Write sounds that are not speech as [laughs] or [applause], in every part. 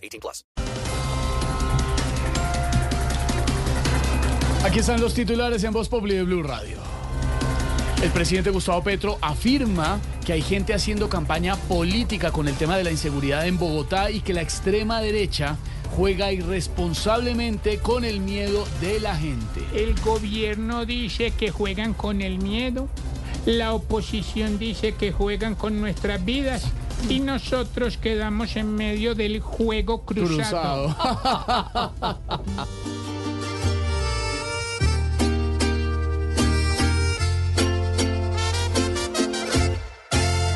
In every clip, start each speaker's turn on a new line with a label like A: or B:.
A: 18 plus.
B: Aquí están los titulares en Voz Populi de Blue Radio. El presidente Gustavo Petro afirma que hay gente haciendo campaña política con el tema de la inseguridad en Bogotá y que la extrema derecha juega irresponsablemente con el miedo de la gente.
C: El gobierno dice que juegan con el miedo, la oposición dice que juegan con nuestras vidas y nosotros quedamos en medio del juego cruzado.
B: Cruzado. [laughs]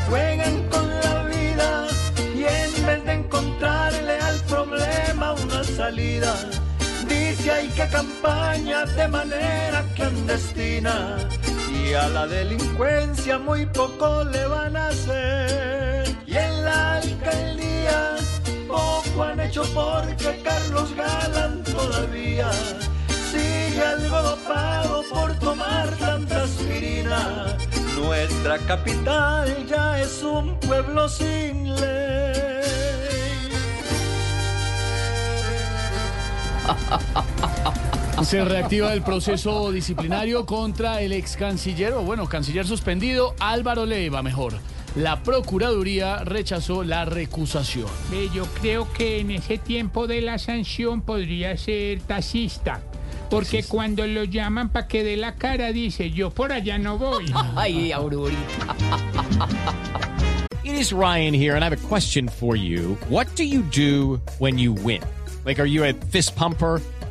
D: Juegan con la vida y en vez de encontrarle al problema una salida, dice hay que campaña de manera clandestina y a la delincuencia muy poco le van a hacer. En la alcaldía poco han hecho porque Carlos Galán todavía sigue algo dopado por tomar tanta aspirina. Nuestra capital ya es un pueblo sin ley.
B: Se reactiva el proceso disciplinario contra el ex canciller, o bueno, canciller suspendido, Álvaro Leiva, mejor. La Procuraduría rechazó la recusación.
C: Yo creo que en ese tiempo de la sanción podría ser taxista. Porque cuando lo llaman para que dé la cara, dice, yo por allá no voy. [laughs]
E: Ay, Aurorita.
F: It is Ryan here, and I have a question for you. What do you do when you win? Like, are you a fist pumper?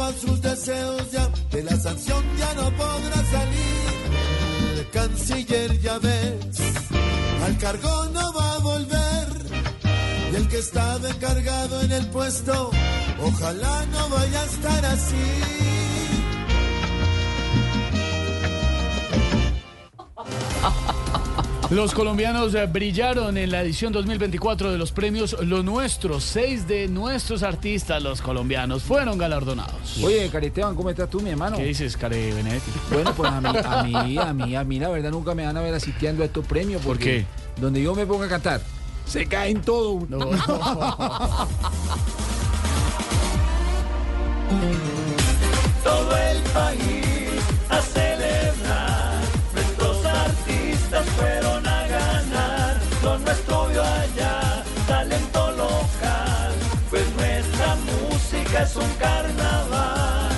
G: A sus deseos ya, de la sanción ya no podrá salir. El canciller ya ves, al cargo no va a volver. Y el que estaba encargado en el puesto, ojalá no vaya a estar así.
B: Los colombianos eh, brillaron en la edición 2024 de los premios Lo Nuestro. Seis de nuestros artistas, los colombianos, fueron galardonados.
E: Oye, Cariteban, ¿cómo estás tú, mi hermano?
B: ¿Qué dices, Care Benedetti?
E: Bueno, pues a mí, a mí, a mí, a mí, la verdad, nunca me van a ver asistiendo a estos premios.
B: ¿Por
E: porque Donde yo me ponga a cantar, se caen todos.
B: No, no. [laughs]
D: todo el país es un carnaval.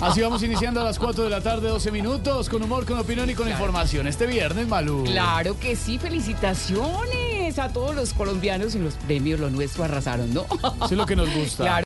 B: Así vamos iniciando a las 4 de la tarde, 12 minutos, con humor, con opinión y con información. Este viernes, Malú.
E: Claro que sí, felicitaciones a todos los colombianos y los premios Lo Nuestro arrasaron, ¿no?
B: Eso es lo que nos gusta. [laughs]
E: Claro.